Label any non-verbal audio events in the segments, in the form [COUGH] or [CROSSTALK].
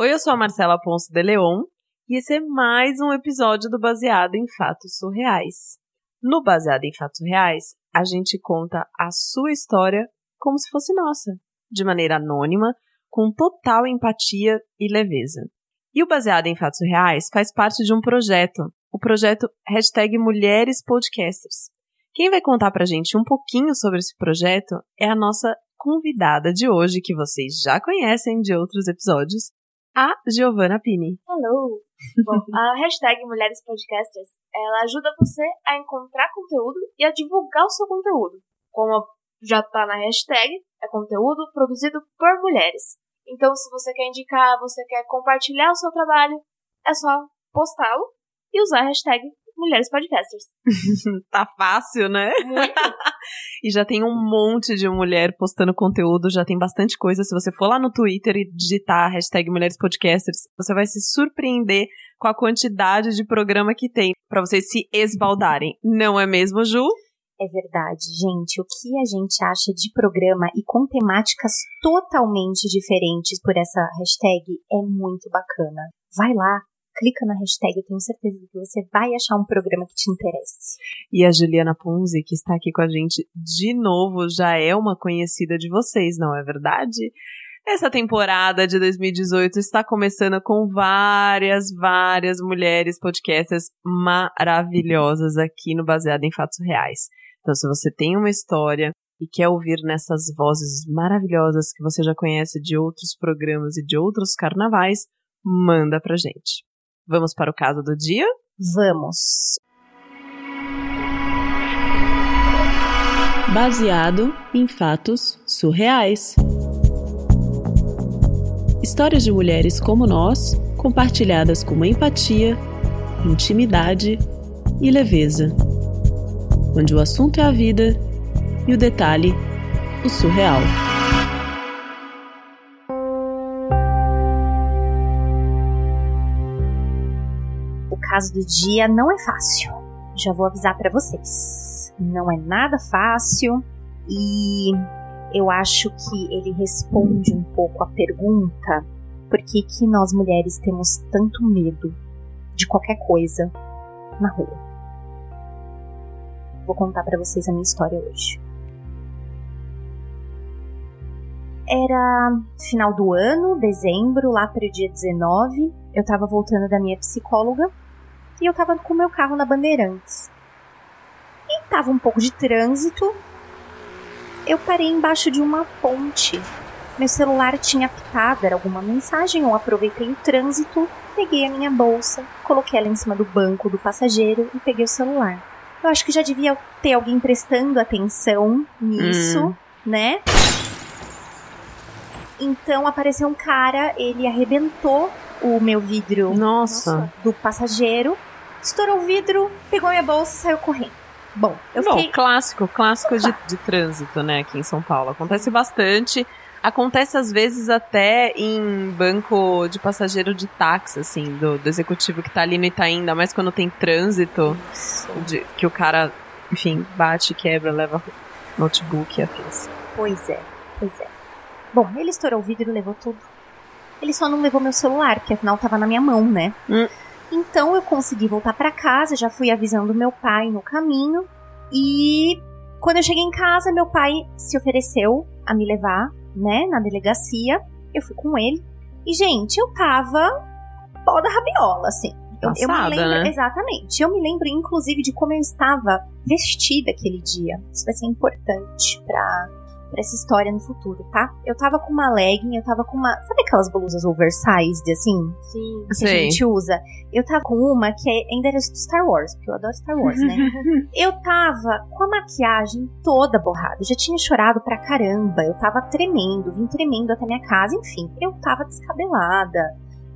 Oi, eu sou a Marcela Ponce de Leon e esse é mais um episódio do Baseado em Fatos Surreais. No Baseado em Fatos Reais, a gente conta a sua história como se fosse nossa, de maneira anônima, com total empatia e leveza. E o Baseado em Fatos Reais faz parte de um projeto, o projeto Hashtag Mulheres Podcasters. Quem vai contar pra gente um pouquinho sobre esse projeto é a nossa convidada de hoje, que vocês já conhecem de outros episódios, a Giovanna Pini. Hello! Bom, a [LAUGHS] hashtag Mulheres Podcasters, ela ajuda você a encontrar conteúdo e a divulgar o seu conteúdo. Como já tá na hashtag, é conteúdo produzido por mulheres. Então, se você quer indicar, você quer compartilhar o seu trabalho, é só postá-lo e usar a hashtag Mulheres Podcasters. [LAUGHS] tá fácil, né? Muito. [LAUGHS] e já tem um monte de mulher postando conteúdo, já tem bastante coisa. Se você for lá no Twitter e digitar a hashtag Mulheres Podcasters, você vai se surpreender com a quantidade de programa que tem para vocês se esbaldarem. Não é mesmo, Ju? É verdade, gente. O que a gente acha de programa e com temáticas totalmente diferentes por essa hashtag é muito bacana. Vai lá, clica na hashtag, eu tenho certeza que você vai achar um programa que te interesse. E a Juliana Punzi, que está aqui com a gente de novo, já é uma conhecida de vocês, não é verdade? Essa temporada de 2018 está começando com várias, várias mulheres podcasters maravilhosas aqui no Baseado em Fatos Reais. Então, se você tem uma história e quer ouvir nessas vozes maravilhosas que você já conhece de outros programas e de outros carnavais, manda pra gente. Vamos para o caso do dia? Vamos! Baseado em fatos surreais. Histórias de mulheres como nós, compartilhadas com empatia, intimidade e leveza. Onde o assunto é a vida e o detalhe, o surreal. Do dia não é fácil. Já vou avisar para vocês. Não é nada fácil e eu acho que ele responde um pouco a pergunta por que, que nós mulheres temos tanto medo de qualquer coisa na rua. Vou contar para vocês a minha história hoje. Era final do ano, dezembro, lá para o dia 19. Eu tava voltando da minha psicóloga e eu tava com o meu carro na Bandeirantes. E tava um pouco de trânsito. Eu parei embaixo de uma ponte. Meu celular tinha apitado, era alguma mensagem. Eu aproveitei o trânsito, peguei a minha bolsa, coloquei ela em cima do banco do passageiro e peguei o celular. Eu acho que já devia ter alguém prestando atenção nisso, hum. né? Então apareceu um cara, ele arrebentou o meu vidro Nossa. do passageiro estourou o vidro, pegou minha bolsa e saiu correndo. Bom, eu Bom, fiquei... clássico, clássico de, de trânsito, né, aqui em São Paulo. Acontece bastante. Acontece às vezes até em banco de passageiro de táxi, assim, do, do executivo que tá ali no Itaim, ainda mais quando tem trânsito, de, que o cara, enfim, bate, quebra, leva notebook e afins. Pois é, pois é. Bom, ele estourou o vidro, levou tudo. Ele só não levou meu celular, porque afinal tava na minha mão, né? Hum. Então eu consegui voltar para casa, já fui avisando meu pai no caminho e quando eu cheguei em casa, meu pai se ofereceu a me levar, né, na delegacia. Eu fui com ele. E gente, eu tava pó da rabiola, assim. Eu, eu, me lembro, né? exatamente. Eu me lembro, inclusive, de como eu estava vestida aquele dia. Isso vai ser importante para pra essa história no futuro, tá? Eu tava com uma legging, eu tava com uma. Sabe aquelas blusas oversized, assim? Sim. Que a gente usa? Eu tava com uma que ainda era do Star Wars, porque eu adoro Star Wars, né? [LAUGHS] eu tava com a maquiagem toda borrada. Eu já tinha chorado pra caramba. Eu tava tremendo, vim tremendo até minha casa. Enfim, eu tava descabelada.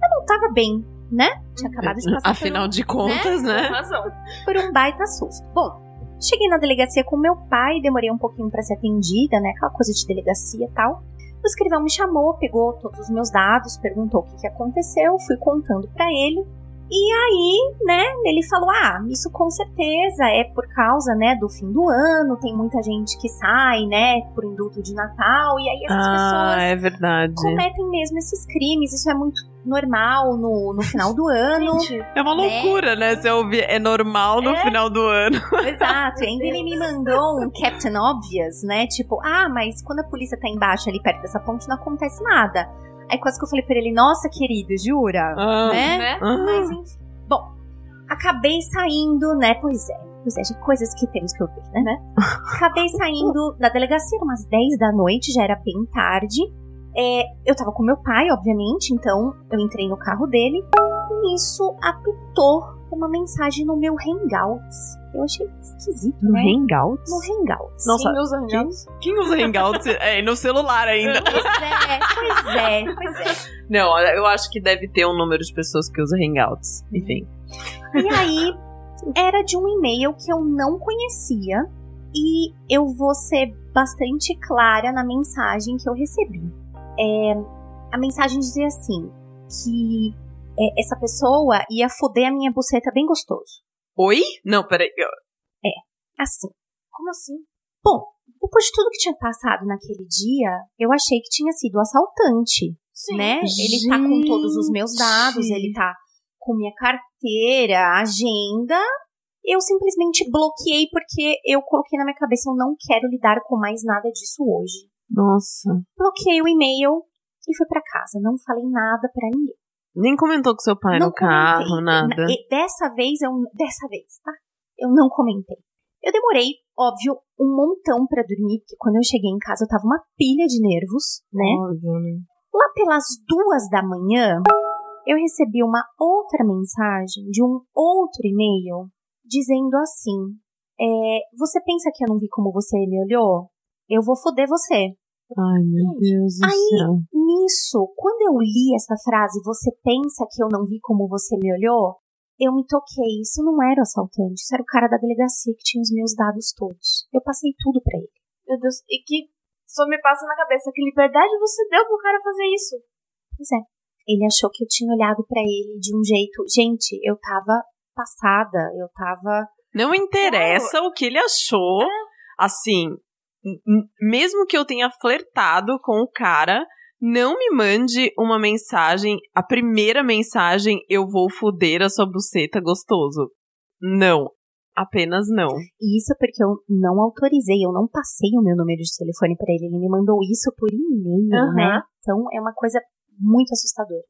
Eu não tava bem, né? Tinha acabado de passar [LAUGHS] Afinal por um, de contas, né? Razão. Por um baita susto. Bom, Cheguei na delegacia com meu pai, demorei um pouquinho para ser atendida, né? Aquela coisa de delegacia e tal. O escrivão me chamou, pegou todos os meus dados, perguntou o que, que aconteceu, fui contando para ele. E aí, né, ele falou: "Ah, isso com certeza é por causa, né, do fim do ano, tem muita gente que sai, né, por indulto de Natal, e aí essas ah, pessoas é verdade. cometem mesmo esses crimes, isso é muito normal no, no [LAUGHS] final do ano". Gente, É uma loucura, né? Você ouvir é normal no É. final do ano. [LAUGHS] Exato, e ainda ele me mandou um Captain Obvious, né? Tipo, ah, mas quando a polícia tá embaixo ali perto dessa ponte não acontece nada. Aí quase que eu falei pra ele, nossa querido, jura? Ah. Né? né? Ah. Mas enfim. Bom, acabei saindo, né? Pois é. Pois é, de coisas que temos que ouvir, né? [LAUGHS] Acabei saindo da delegacia umas 10 da noite, já era bem tarde. É, eu tava com meu pai, obviamente, então eu entrei no carro dele. E nisso apitou uma mensagem no meu Hangouts. Eu achei esquisito, No né? Hangouts? No Hangouts. Nossa, Sim, usa Hangouts. Quem usa Hangouts? [LAUGHS] é, no celular ainda. Pois é, pois é, pois é. Não, eu acho que deve ter um número de pessoas que usam Hangouts. Enfim. E aí, era de um e-mail que eu não conhecia. E eu vou ser bastante clara na mensagem que eu recebi. É, a mensagem dizia assim: que é, essa pessoa ia foder a minha buceta bem gostoso. Oi? Não, peraí. eu- Assim. Como assim? Bom, depois de tudo que tinha passado naquele dia, eu achei que tinha sido assaltante. Sim. né? Ele tá com todos os meus dados, ele tá com minha carteira, agenda. Eu simplesmente bloqueei porque eu coloquei na minha cabeça, eu não quero lidar com mais nada disso hoje. Nossa. Bloqueei o e-mail e fui pra casa, não falei nada pra ninguém. Nem comentou com seu pai não no carro, comentei. nada. E dessa vez eu dessa vez, tá? Eu não comentei. Eu demorei, óbvio, um montão pra dormir, porque quando eu cheguei em casa eu tava uma pilha de nervos, né? Óbvio, né? Lá pelas duas da manhã, eu recebi uma outra mensagem de um outro e-mail dizendo assim: é, Você pensa que eu não vi como você me olhou? Eu vou foder você. Ai, meu Deus do Aí- céu. Nisso, quando eu li essa frase, você pensa que eu não vi como você me olhou? Eu me toquei. Isso não era o assaltante, isso era o cara da delegacia que tinha os meus dados todos. Eu passei tudo pra ele. Meu Deus, e que só me passa na cabeça que liberdade você deu pro cara fazer isso? Pois é. Ele achou que eu tinha olhado pra ele de um jeito. Gente, eu tava passada, eu tava. Não interessa o que ele achou. Assim, m- m- mesmo que eu tenha flertado com o cara, não me mande uma mensagem, a primeira mensagem, eu vou foder a sua buceta gostoso. Não. Apenas não. E isso porque eu não autorizei, eu não passei o meu número de telefone pra ele. Ele me mandou isso por e-mail, Aham. né? Então é uma coisa muito assustadora.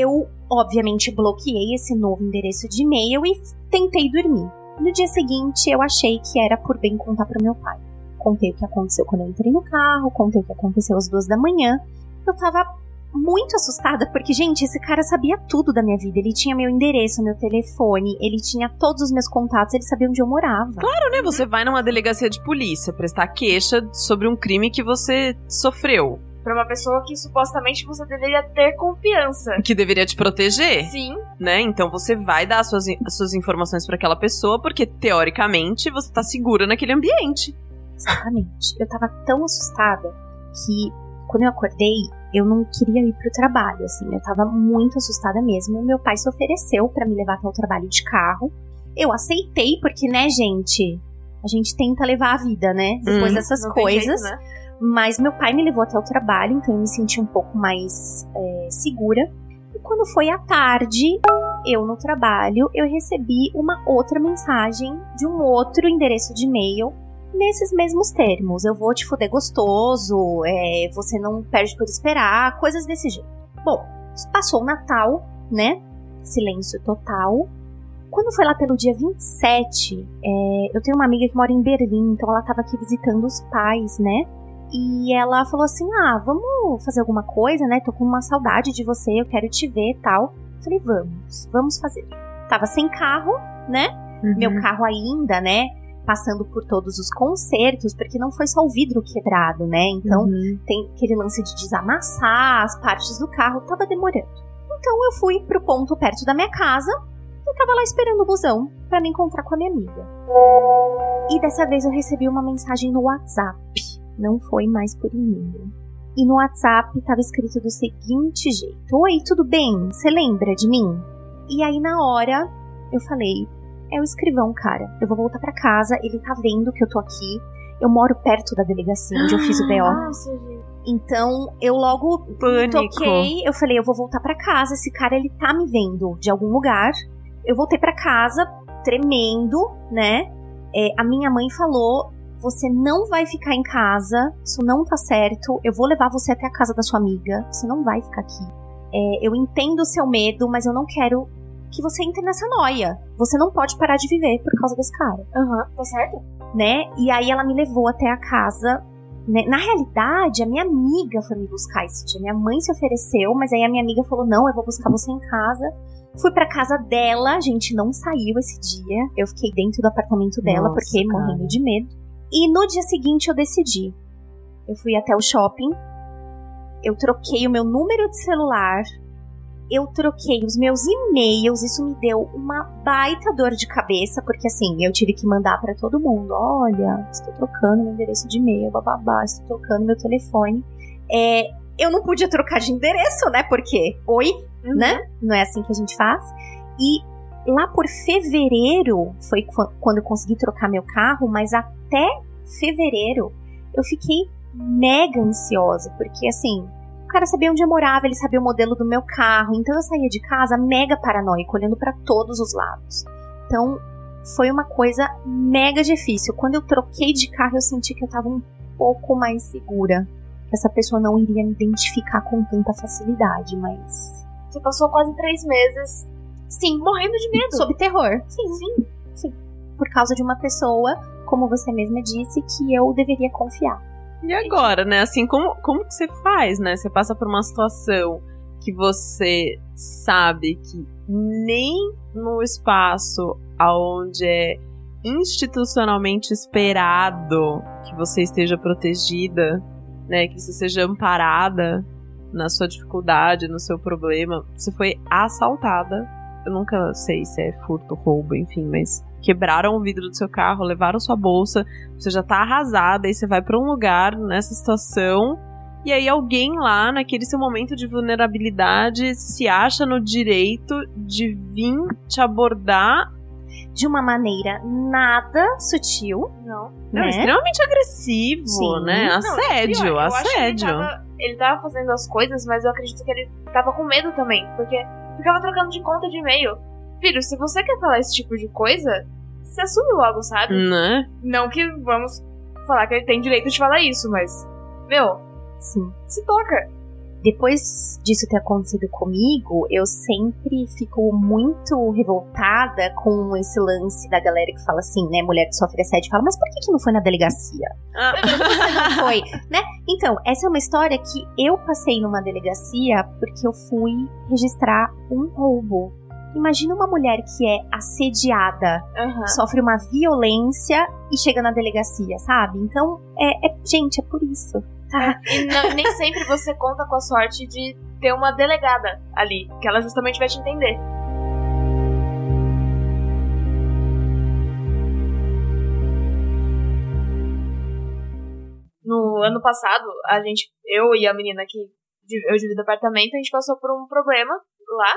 Eu obviamente bloqueei esse novo endereço de e-mail e tentei dormir. No dia seguinte, eu achei que era por bem contar para meu pai. Contei o que aconteceu quando eu entrei no carro, contei o que aconteceu às duas da manhã. Eu tava muito assustada, porque, gente, esse cara sabia tudo da minha vida. Ele tinha meu endereço, meu telefone, ele tinha todos os meus contatos, ele sabia onde eu morava. Claro, né? Você vai numa delegacia de polícia prestar queixa sobre um crime que você sofreu, Pra uma pessoa que supostamente você deveria ter confiança. que deveria te proteger. Sim. né? Então você vai dar as suas, as suas informações pra aquela pessoa, porque teoricamente você tá segura naquele ambiente. Exatamente. Eu tava tão assustada que quando eu acordei, eu não queria ir pro trabalho, assim, eu tava muito assustada mesmo. Meu pai se ofereceu pra me levar até o trabalho de carro. Eu aceitei porque, né, gente, a gente tenta levar a vida, né? Depois Hum. dessas Não tem coisas. jeito, né? Mas meu pai me levou até o trabalho, então eu me senti um pouco mais é, segura. E quando foi à tarde, eu no trabalho, eu recebi uma outra mensagem de um outro endereço de e-mail nesses mesmos termos. Eu vou te fuder gostoso, é, você não perde por esperar, coisas desse jeito. Bom, passou o Natal, né? Silêncio total. Quando foi lá pelo dia 27, é, eu tenho uma amiga que mora em Berlim, então ela tava aqui visitando os pais, né? E ela falou assim: Ah, vamos fazer alguma coisa, né? Tô com uma saudade de você, eu quero te ver e tal. Falei, vamos, vamos fazer. Tava sem carro, né? Meu carro ainda, né? Passando por todos os concertos, porque não foi só o vidro quebrado, né? Então Uhum. tem aquele lance de desamassar as partes do carro, tava demorando. Então eu fui pro ponto perto da minha casa e tava lá esperando o busão para me encontrar com a minha amiga. E dessa vez eu recebi uma mensagem no WhatsApp. Não foi mais por e-mail. E no WhatsApp tava escrito do seguinte jeito: Oi, tudo bem? Você lembra de mim? E aí na hora eu falei: É o escrivão, cara. Eu vou voltar para casa, ele tá vendo que eu tô aqui. Eu moro perto da delegacia onde eu fiz o BO. Nossa, gente. Então eu logo Pânico. toquei, eu falei, eu vou voltar pra casa, esse cara ele tá me vendo de algum lugar. Eu voltei pra casa tremendo, né? É, a minha mãe falou: "Você não vai ficar em casa, isso não tá certo. Eu vou levar você até a casa da sua amiga. Você não vai ficar aqui. É, eu entendo o seu medo, mas eu não quero que você entre nessa noia. Você não pode parar de viver por causa desse cara." Aham, tá certo? né? E aí ela me levou até a casa. né? Na realidade, a minha amiga foi me buscar esse dia. Minha mãe se ofereceu, mas aí a minha amiga falou: não, eu vou buscar você em casa. Fui pra casa dela, a gente não saiu esse dia. Eu fiquei dentro do apartamento dela, Nossa, porque cara. morrendo de medo. E no dia seguinte eu decidi. Eu fui até o shopping. Eu troquei o meu número de celular. Eu troquei os meus e-mails. Isso me deu uma baita dor de cabeça, porque assim, eu tive que mandar pra todo mundo: olha, estou trocando meu endereço de e-mail, bababá, estou trocando meu telefone. É, eu não podia trocar de endereço, né? Porque, oi, Uhum. né? Não é assim que a gente faz. E lá por fevereiro foi qu- quando eu consegui trocar meu carro, mas até fevereiro eu fiquei mega ansiosa, porque assim, o cara sabia onde eu morava, ele sabia o modelo do meu carro, então eu saía de casa mega paranoica, olhando pra todos os lados. Então, foi uma coisa mega difícil. Quando eu troquei de carro, eu senti que eu tava um pouco mais segura. Que essa pessoa não iria me identificar com tanta facilidade, mas Você passou quase três meses Sim, morrendo de medo. sob terror. Sim, sim, sim. Por causa de uma pessoa, como você mesma disse, que eu deveria confiar. E agora, né? Assim, como, como que você faz, né? Você passa por uma situação que você sabe que nem no espaço aonde é institucionalmente esperado que você esteja protegida, né? Que você seja amparada na sua dificuldade, no seu problema. Você foi assaltada. Eu nunca sei se é furto, roubo, enfim, mas quebraram o vidro do seu carro, levaram sua bolsa, você já tá arrasada, aí você vai pra um lugar nessa situação, e aí alguém lá, naquele seu momento de vulnerabilidade, se acha no direito de vir te abordar. De uma maneira nada sutil, Não. Não, né? extremamente agressivo, Sim. né? Não, Assédio, pior, eu assédio. Ele tava, ele tava fazendo as coisas, mas eu acredito que ele tava com medo também. Porque ficava trocando de conta de e-mail. Filho, se você quer falar esse tipo de coisa, se assume logo, sabe? Né? Não que vamos falar que ele tem direito de falar isso, mas. Meu, Sim. se toca. Depois disso ter acontecido comigo, eu sempre fico muito revoltada com esse lance da galera que fala assim, né? Mulher que sofre assédio fala, mas por que, que não foi na delegacia? Ah. Não [LAUGHS] foi, né? Então, essa é uma história que eu passei numa delegacia porque eu fui registrar um roubo. Imagina uma mulher que é assediada, Aham. sofre uma violência e chega na delegacia, sabe? Então, é, é- gente, é por isso. E não- nem sempre você conta com a sorte de ter uma delegada ali, que ela justamente vai te entender. No ano passado, a gente, eu e a menina que eu divido apartamento, a gente passou por um problema lá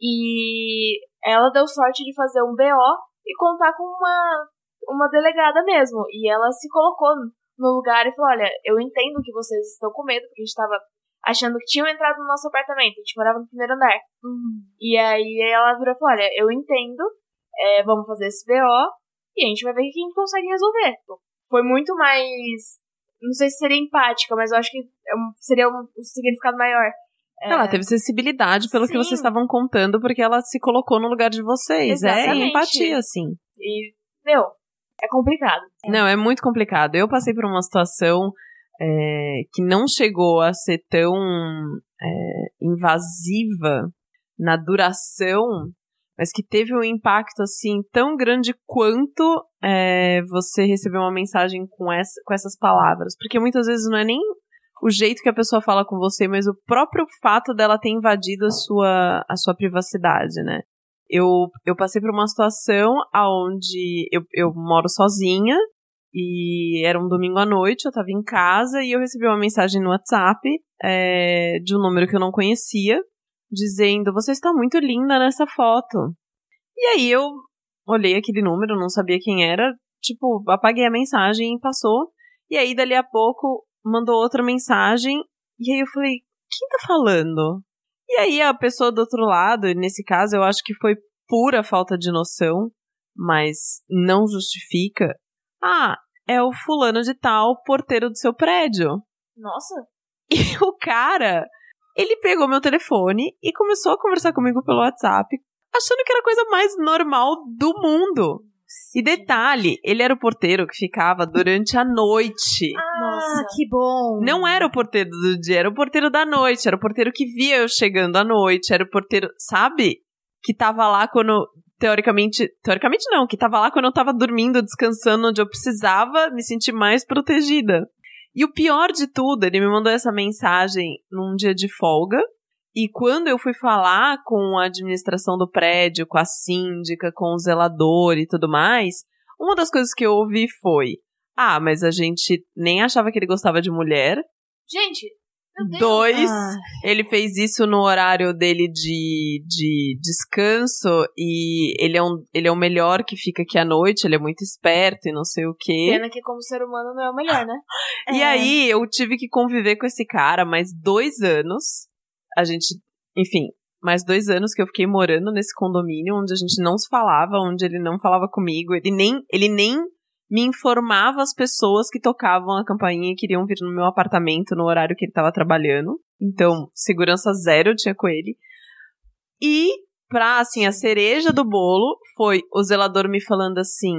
e ela deu sorte de fazer um BO e contar com uma, uma delegada mesmo. E ela se colocou no lugar e falou: Olha, eu entendo que vocês estão com medo, porque a gente tava achando que tinham entrado no nosso apartamento. A gente morava no primeiro andar. E aí ela virou e falou: Olha, eu entendo, é, vamos fazer esse BO e a gente vai ver o que a gente consegue resolver. Foi muito mais. Não sei se seria empática, mas eu acho que é seria um, um significado maior. É, Ela teve sensibilidade pelo que Sim. vocês estavam contando, porque ela se colocou no lugar de vocês. É Exatamente. empatia, sim. E, meu, é complicado. Não, é muito complicado. Eu passei por uma situação é, que não chegou a ser tão é, invasiva na duração, mas que teve um impacto assim tão grande quanto é, você receber uma mensagem com, essa, com essas palavras. Porque muitas vezes não é nem o jeito que a pessoa fala com você, mas o próprio fato dela ter invadido a sua, a sua privacidade, né? Eu, eu passei por uma situação onde eu, eu moro sozinha e era um domingo à noite, eu tava em casa e eu recebi uma mensagem no WhatsApp é, de um número que eu não conhecia, dizendo: Você está muito linda nessa foto. E aí eu olhei aquele número, não sabia quem era, tipo, apaguei a mensagem e passou. E aí, dali a pouco, mandou outra mensagem. E aí eu falei, quem tá falando? E aí a pessoa do outro lado, nesse caso, eu acho que foi pura falta de noção, mas não justifica. Ah, é o fulano de tal, porteiro do seu prédio. Nossa. [LAUGHS] E o cara, ele pegou meu telefone e começou a conversar comigo pelo WhatsApp, achando que era a coisa mais normal do mundo. E detalhe, ele era o porteiro que ficava durante a noite. Ah, Nossa, que bom! Não era o porteiro do dia, era o porteiro da noite. Era o porteiro que via eu chegando à noite. Era o porteiro, sabe? Que tava lá quando. Teoricamente. Teoricamente não, que tava lá quando eu tava dormindo, descansando, onde eu precisava me sentir mais protegida. E o pior de tudo, ele me mandou essa mensagem num dia de folga. E quando eu fui falar com a administração do prédio, com a síndica, com o zelador e tudo mais, uma das coisas que eu ouvi foi: Ah, mas a gente nem achava que ele gostava de mulher. Gente, meu Deus. Dois, Ah. ele fez isso no horário dele de, de descanso e ele é, um, ele é o melhor que fica aqui à noite, ele é muito esperto e não sei o quê. Pena que como ser humano não é o melhor, né? E É. aí eu tive que conviver com esse cara mais dois anos. A gente, enfim, mais dois anos que eu fiquei morando nesse condomínio onde a gente não se falava, onde ele não falava comigo, ele nem, ele nem me informava as pessoas que tocavam a campainha e queriam vir no meu apartamento no horário que ele estava trabalhando. Então, segurança zero eu tinha com ele. E, pra, assim, a cereja do bolo foi o zelador me falando assim: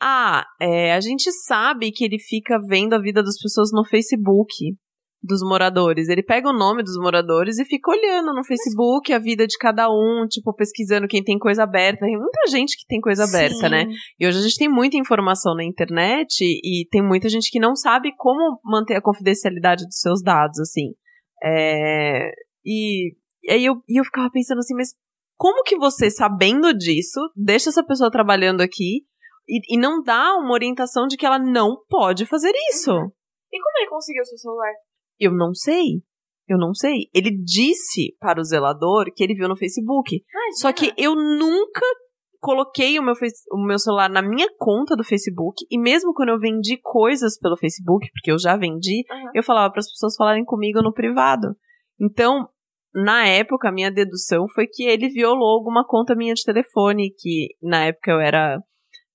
Ah, é, a gente sabe que ele fica vendo a vida das pessoas no Facebook dos moradores. Ele pega o nome dos moradores e fica olhando no Facebook a vida de cada um, tipo, pesquisando quem tem coisa aberta. Tem muita gente que tem coisa aberta, Sim. né? E hoje a gente tem muita informação na internet e tem muita gente que não sabe como manter a confidencialidade dos seus dados, assim. É, e, e aí eu, e eu ficava pensando assim, mas como que você, sabendo disso, deixa essa pessoa trabalhando aqui e, e não dá uma orientação de que ela não pode fazer isso? E como ele conseguiu o seu celular? Eu não sei. Eu não sei. Ele disse para o zelador que ele viu no Facebook. Só que eu nunca coloquei o meu, o meu celular na minha conta do Facebook. E mesmo quando eu vendi coisas pelo Facebook, porque eu já vendi, Aham. eu falava para as pessoas falarem comigo no privado. Então, na época, a minha dedução foi que ele violou alguma conta minha de telefone, que na época eu era.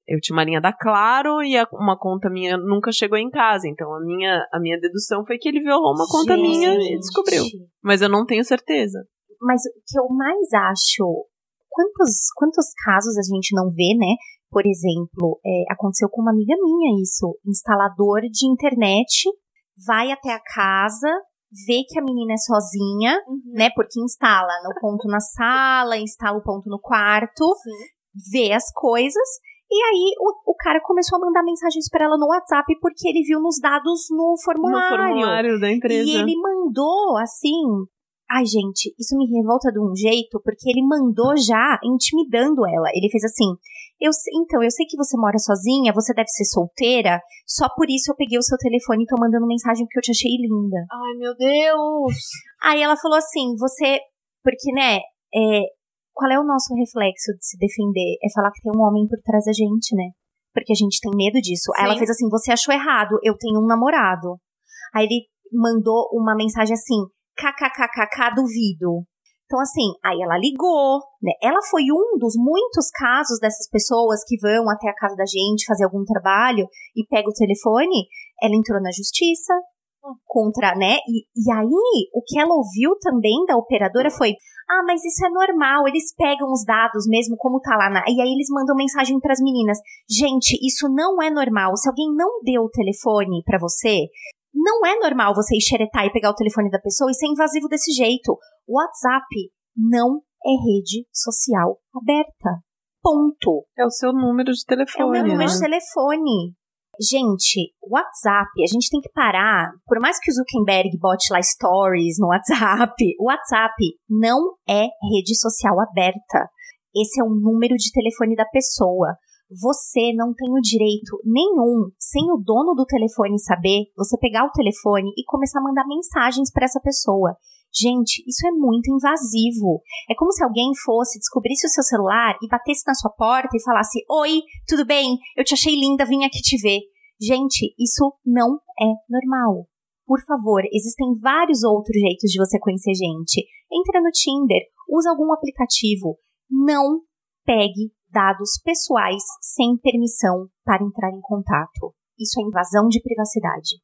Eu tinha uma linha da Claro e a- uma conta minha nunca chegou em casa. Então a minha, a minha dedução foi que ele violou uma conta Gente. minha e descobriu. Mas eu não tenho certeza. Mas o que eu mais acho, quantos, quantos casos a gente não vê, né? Por exemplo, é, aconteceu com uma amiga minha isso. Instalador de internet vai até a casa, vê que a menina é sozinha, Uhum. né? Porque instala no ponto na sala, instala o ponto no quarto, Sim. vê as coisas. E aí o, o cara começou a mandar mensagens pra ela no WhatsApp porque ele viu nos dados no No formulário. formulário da empresa. E ele mandou assim. Ai, gente, isso me revolta de um jeito, porque ele mandou já intimidando ela. Ele fez assim: eu, Então, eu sei que você mora sozinha, você deve ser solteira, só por isso eu peguei o seu telefone e tô mandando mensagem porque eu te achei linda. Ai, meu Deus. Aí ela falou assim: Você. Porque, né? é, qual é o nosso reflexo de se defender? É falar que tem um homem por trás da gente, né? Porque a gente tem medo disso. Aí ela fez assim: Você achou errado, eu tenho um namorado. Aí ele mandou uma mensagem assim: kkkk, duvido. Então, assim, aí ela ligou, né? Ela foi um dos muitos casos dessas pessoas que vão até a casa da gente fazer algum trabalho e pega o telefone. Ela entrou na justiça contra, né? E, e aí, o que ela ouviu também da operadora foi: ah, mas isso é normal, eles pegam os dados mesmo como tá lá. Na... E aí eles mandam mensagem pras meninas: gente, isso não é normal. Se alguém não deu o telefone pra você, não é normal você ir xeretar e pegar o telefone da pessoa e ser invasivo desse jeito. O WhatsApp não é rede social aberta. Ponto. É o seu número de É o telefone. meu número né? de telefone. Gente, WhatsApp, a gente tem que parar. Por mais que o Zuckerberg bote lá stories no WhatsApp, [LAUGHS] o WhatsApp não é rede social aberta. Esse é o número de telefone da pessoa. Você não tem o direito nenhum, sem o dono do telefone saber, você pegar o telefone e começar a mandar mensagens para essa pessoa. Gente, isso é muito invasivo. É como se alguém fosse, descobrisse o seu celular e batesse na sua porta e falasse: Oi, tudo bem? Eu te achei linda, vim aqui te ver. Gente, isso não é normal. Por favor, existem vários outros jeitos de você conhecer gente. Entra no Tinder, usa algum aplicativo. Não pegue dados pessoais sem permissão para entrar em contato. Isso é invasão de privacidade.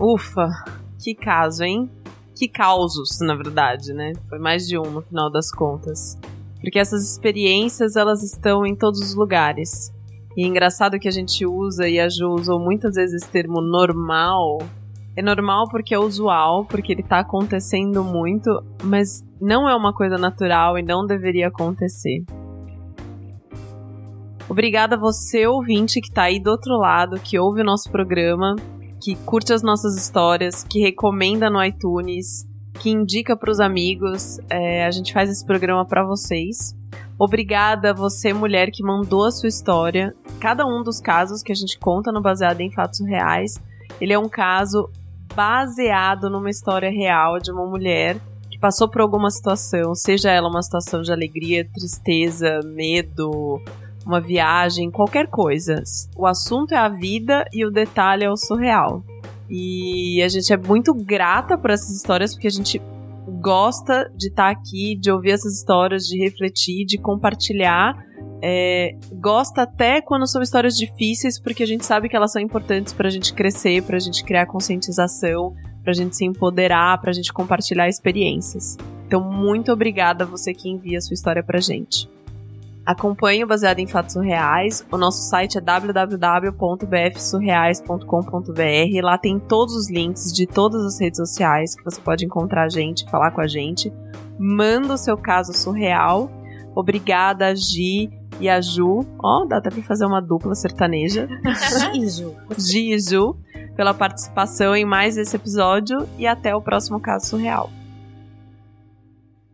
Ufa, que caso, hein? Que causos, na verdade, né? Foi mais de um no final das contas. Porque essas experiências, elas estão em todos os lugares. E é engraçado que a gente usa, e a Ju usou muitas vezes esse termo normal. É normal porque é usual, porque ele tá acontecendo muito, mas não é uma coisa natural e não deveria acontecer. Obrigada a você, ouvinte, que tá aí do outro lado, que ouve o nosso programa que curte as nossas histórias, que recomenda no iTunes, que indica para os amigos. É, a gente faz esse programa para vocês. Obrigada você, mulher, que mandou a sua história. Cada um dos casos que a gente conta no Baseado em Fatos Reais, ele é um caso baseado numa história real de uma mulher que passou por alguma situação, seja ela uma situação de alegria, tristeza, medo, uma viagem, qualquer coisa. O assunto é a vida e o detalhe é o surreal. E a gente é muito grata por essas histórias porque a gente gosta de estar tá aqui, de ouvir essas histórias, de refletir, de compartilhar. É, gosta até quando são histórias difíceis, porque a gente sabe que elas são importantes para a gente crescer, para a gente criar conscientização, para a gente se empoderar, para a gente compartilhar experiências. Então, muito obrigada a você que envia a sua história pra gente. Acompanhe o Baseado em Fatos Surreais. O nosso site é www.bfsurreais.com.br. Lá tem todos os links de todas as redes sociais que você pode encontrar a gente, falar com a gente. Manda o seu caso surreal. Obrigada, Gi e a Ju. Ó, oh, dá até pra fazer uma dupla sertaneja. Gi [LAUGHS] e Ju. Gi e Ju, pela participação em mais esse episódio. E até o próximo caso surreal.